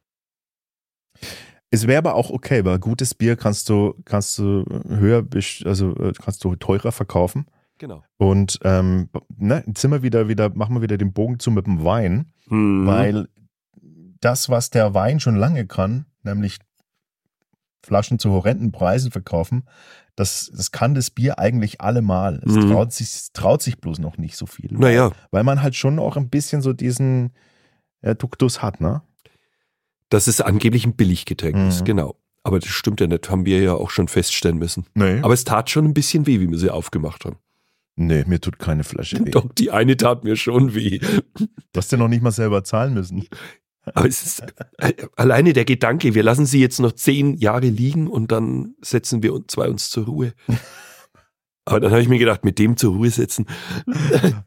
Es wäre aber auch okay, weil gutes Bier kannst du, kannst du höher, also äh, kannst du teurer verkaufen. Genau. Und ähm, ne, jetzt sind wir wieder, wieder, machen wir wieder den Bogen zu mit dem Wein, Mhm. weil das, was der Wein schon lange kann, nämlich Flaschen zu horrenden Preisen verkaufen. Das, das kann das Bier eigentlich allemal. Es Mhm. traut, sich, es traut sich bloß noch nicht so viel. Naja, Weil man halt schon auch ein bisschen so diesen äh, Duktus hat, ne? dass es angeblich ein Billiggetränk Mhm. ist, genau. Aber das stimmt ja nicht, haben wir ja auch schon feststellen müssen. Nee. Aber es tat schon ein bisschen weh, wie wir sie aufgemacht haben. Nee, mir tut keine Flasche weh. Doch, die eine tat mir schon weh. Du hast ja noch nicht mal selber zahlen müssen. Aber es ist äh, alleine der Gedanke, wir lassen sie jetzt noch zehn Jahre liegen und dann setzen wir uns zwei uns zur Ruhe. Aber dann habe ich mir gedacht, mit dem zur Ruhe setzen.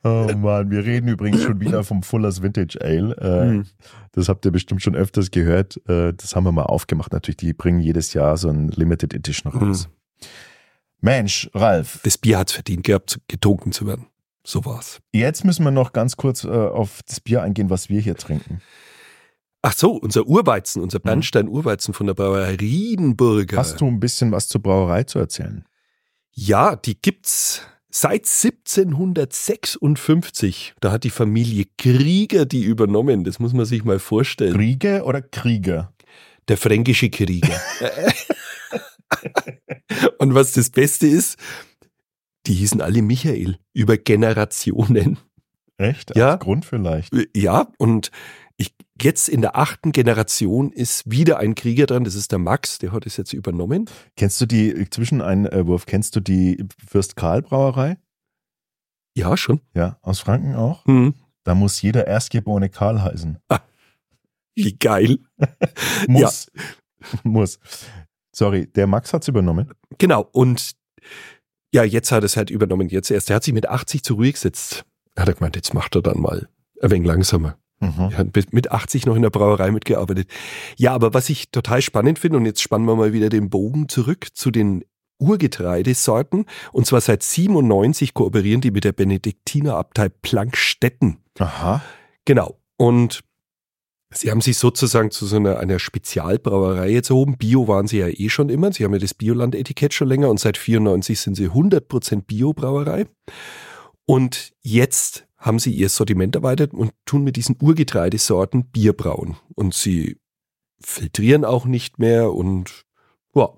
Oh Mann, wir reden übrigens schon wieder vom Fullers Vintage Ale. Äh, Hm. Das habt ihr bestimmt schon öfters gehört. Äh, das haben wir mal aufgemacht. Natürlich, die bringen jedes Jahr so ein Limited Edition raus. Mensch, Ralf, Das Bier hat's verdient gehabt, getrunken zu werden. So war's. jetzt müssen wir noch ganz kurz äh, auf das Bier eingehen, was wir hier trinken. Ach so, unser Urweizen, unser Bernstein-Urweizen von der Brauerei Riedenburger. Hast du ein bisschen was zur Brauerei zu erzählen? Ja, die gibt's seit 1756. Da hat die Familie Krieger die übernommen. Das muss man sich mal vorstellen. Kriege oder Krieger? Der fränkische Krieger. [laughs] [laughs] [laughs] Und was das Beste ist, die hießen alle Michael über Generationen. Echt? Ja. Als Grund vielleicht. Ja, und ich, jetzt in der achten Generation ist wieder ein Krieger dran. Das ist der Max, der hat es jetzt übernommen. Kennst du die, Zwischeneinwurf, kennst du die Fürst Karl Brauerei? Ja, schon. Ja, aus Franken auch? Hm. Da muss jeder Erstgeborene Karl heißen. Wie geil. [laughs] Muss. [laughs] Muss. Sorry, der Max hat's übernommen. Genau. Und ja, jetzt hat es halt übernommen. Jetzt erst. Er hat sich mit 80 zur Ruhe gesetzt. Hat er gemeint, jetzt macht er dann mal ein wenig langsamer. Mhm. Er hat mit 80 noch in der Brauerei mitgearbeitet. Ja, aber was ich total spannend finde, und jetzt spannen wir mal wieder den Bogen zurück zu den Urgetreidesorten. Und zwar seit 97 kooperieren die mit der Benediktinerabtei Plankstetten. Aha. Genau. Und sie haben sich sozusagen zu so einer, einer Spezialbrauerei jetzt erhoben. Bio waren sie ja eh schon immer. Sie haben ja das Bioland-Etikett schon länger und seit 94 sind sie 100% Bio-Brauerei. Und jetzt haben sie ihr Sortiment erweitert und tun mit diesen Urgetreidesorten Bier brauen. Und sie filtrieren auch nicht mehr und ja,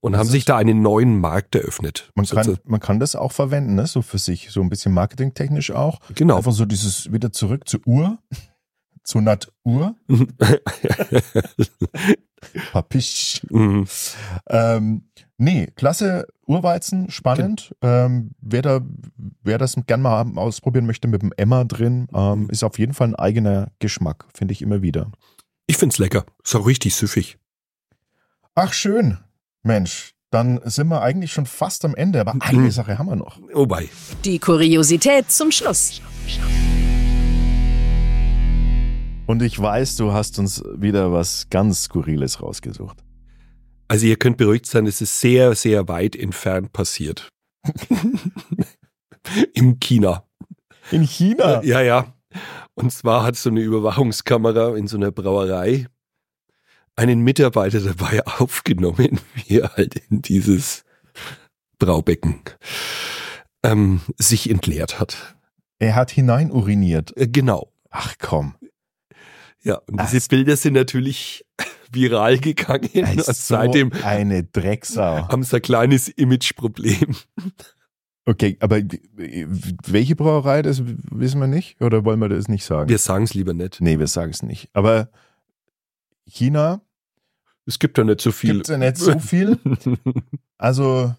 und haben sich da einen neuen Markt eröffnet. Man kann, Sozusagen. man kann das auch verwenden, ne? so für sich, so ein bisschen marketingtechnisch auch. Genau. Einfach so dieses wieder zurück zur Uhr, zur Natur, [laughs] Papisch. Mhm. Ähm, nee, klasse Urweizen, spannend. Ähm, wer, da, wer das gern mal ausprobieren möchte mit dem Emma drin, ähm, ist auf jeden Fall ein eigener Geschmack, finde ich immer wieder. Ich find's lecker. Ist auch richtig süffig. Ach, schön. Mensch, dann sind wir eigentlich schon fast am Ende, aber eine Sache haben wir noch. Wobei. Die Kuriosität zum Schluss. Und ich weiß, du hast uns wieder was ganz Skurriles rausgesucht. Also ihr könnt beruhigt sein, es ist sehr, sehr weit entfernt passiert. [laughs] Im China. In China? Ja, ja. Und zwar hat so eine Überwachungskamera in so einer Brauerei einen Mitarbeiter dabei [laughs] aufgenommen, wie er halt in dieses Braubecken ähm, sich entleert hat. Er hat hineinuriniert. Äh, genau. Ach komm. Ja, und diese Bilder sind natürlich [laughs] viral gegangen. Und ist so seitdem eine Drecksau. haben sie ein kleines Imageproblem. Okay, aber welche Brauerei, das wissen wir nicht? Oder wollen wir das nicht sagen? Wir sagen es lieber nicht. nee, wir sagen es nicht. Aber China Es gibt da nicht so viel. gibt es ja nicht so viel. [laughs] Also,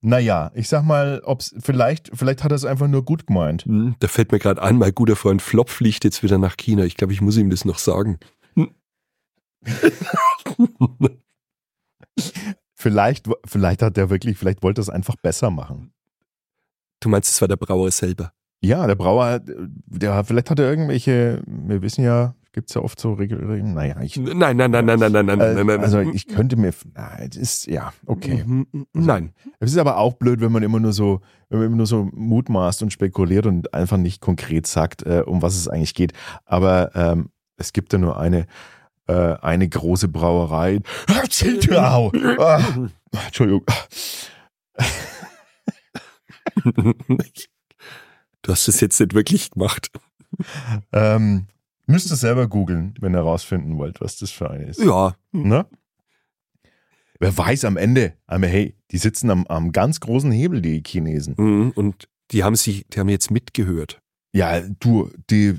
naja, ich sag mal, ob's vielleicht, vielleicht hat er es einfach nur gut gemeint. Hm, Da fällt mir gerade ein, mein guter Freund Flop fliegt jetzt wieder nach China. Ich glaube, ich muss ihm das noch sagen. [laughs] Vielleicht, vielleicht hat er wirklich, vielleicht wollte er es einfach besser machen. Du meinst, es war der Brauer selber? Ja, der Brauer, der, vielleicht hat er irgendwelche, wir wissen ja, gibt es ja oft so Regeln, naja, ich, Nein, nein, nein, nein, nein, nein, nein, äh, nein, nein. also ich könnte mir, nein, es ist, ja, okay. Mhm, Nein. Es ist aber auch blöd, wenn man immer nur so, wenn man immer nur so mutmaßt und spekuliert und einfach nicht konkret sagt, äh, um was es eigentlich geht. Aber ähm, es gibt ja nur eine, äh, eine große Brauerei. Au! Ah, Entschuldigung. [laughs] Du hast es jetzt nicht wirklich gemacht. Ähm, müsst ihr selber googeln, wenn ihr rausfinden wollt, was das für eine ist. Ja. Ne? wer weiß am Ende, aber hey, die sitzen am, am ganz großen Hebel, die Chinesen. Mhm. Und die haben sich, die haben jetzt mitgehört. Ja, du, die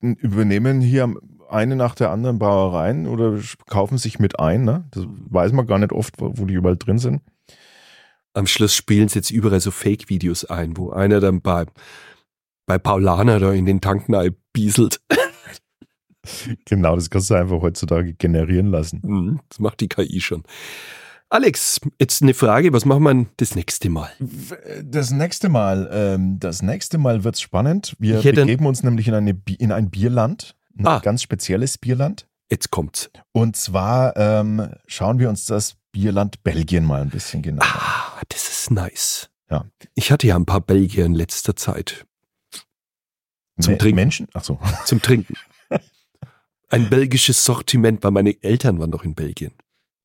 übernehmen hier eine nach der anderen Brauereien oder kaufen sich mit ein. Ne? Das weiß man gar nicht oft, wo die überall drin sind. Am Schluss spielen sie jetzt überall so Fake-Videos ein, wo einer dann bei, bei Paulaner da in den Tanken bieselt. [laughs] [laughs] Genau, das kannst du einfach heutzutage generieren lassen. Mhm, Das macht die KI schon. Alex, jetzt eine Frage, was machen wir das nächste Mal? Das nächste Mal, ähm, das nächste Mal wird's spannend. Wir begeben uns nämlich in, eine, in ein Bierland, ein Ah. ganz spezielles Bierland. Jetzt kommt's. Und zwar ähm, schauen wir uns das Bierland Belgien mal ein bisschen genauer an. Ah, das ist nice. Ja. Ich hatte ja ein paar Belgier in letzter Zeit zum Me- Trinken. Menschen? Ach so. zum Trinken. Ein belgisches Sortiment, weil meine Eltern waren doch in Belgien.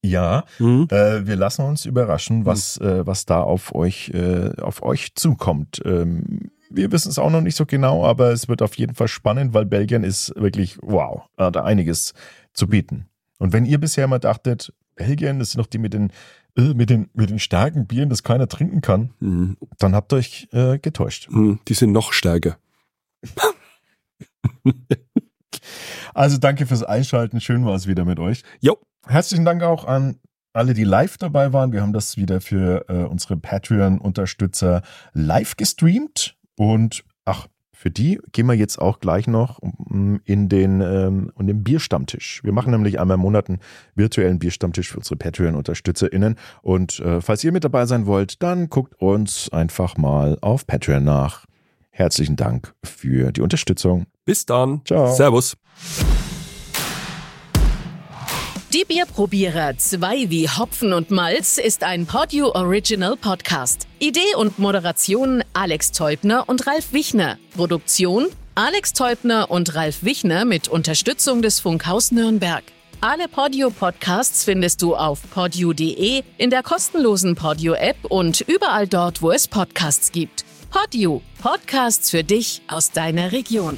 Ja, Mhm. äh, wir lassen uns überraschen, was, äh, was da auf euch, äh, auf euch zukommt. Ähm, wir wissen es auch noch nicht so genau, aber es wird auf jeden Fall spannend, weil Belgien ist wirklich, wow, hat da einiges zu bieten. Und wenn ihr bisher mal dachtet, Belgien, das sind doch die mit den, äh, mit den, mit den starken Bieren, das keiner trinken kann, Mhm. dann habt ihr euch äh, getäuscht. Mhm. Die sind noch stärker. [laughs] Also danke fürs Einschalten. Schön war es wieder mit euch. Jo. Herzlichen Dank auch an alle, die live dabei waren. Wir haben das wieder für äh, unsere Patreon-Unterstützer live gestreamt. Und ach, für die gehen wir jetzt auch gleich noch um, in den, ähm, um den Bierstammtisch. Wir machen nämlich einmal im Monat einen virtuellen Bierstammtisch für unsere Patreon-UnterstützerInnen. Und äh, falls ihr mit dabei sein wollt, dann guckt uns einfach mal auf Patreon nach. Herzlichen Dank für die Unterstützung. Bis dann. Ciao. Servus. Die Bierprobierer 2 wie Hopfen und Malz ist ein Podio Original Podcast. Idee und Moderation Alex Teubner und Ralf Wichner. Produktion Alex Teubner und Ralf Wichner mit Unterstützung des Funkhaus Nürnberg. Alle Podio-Podcasts findest du auf podio.de, in der kostenlosen Podio-App und überall dort, wo es Podcasts gibt. Podio, Podcasts für dich aus deiner Region.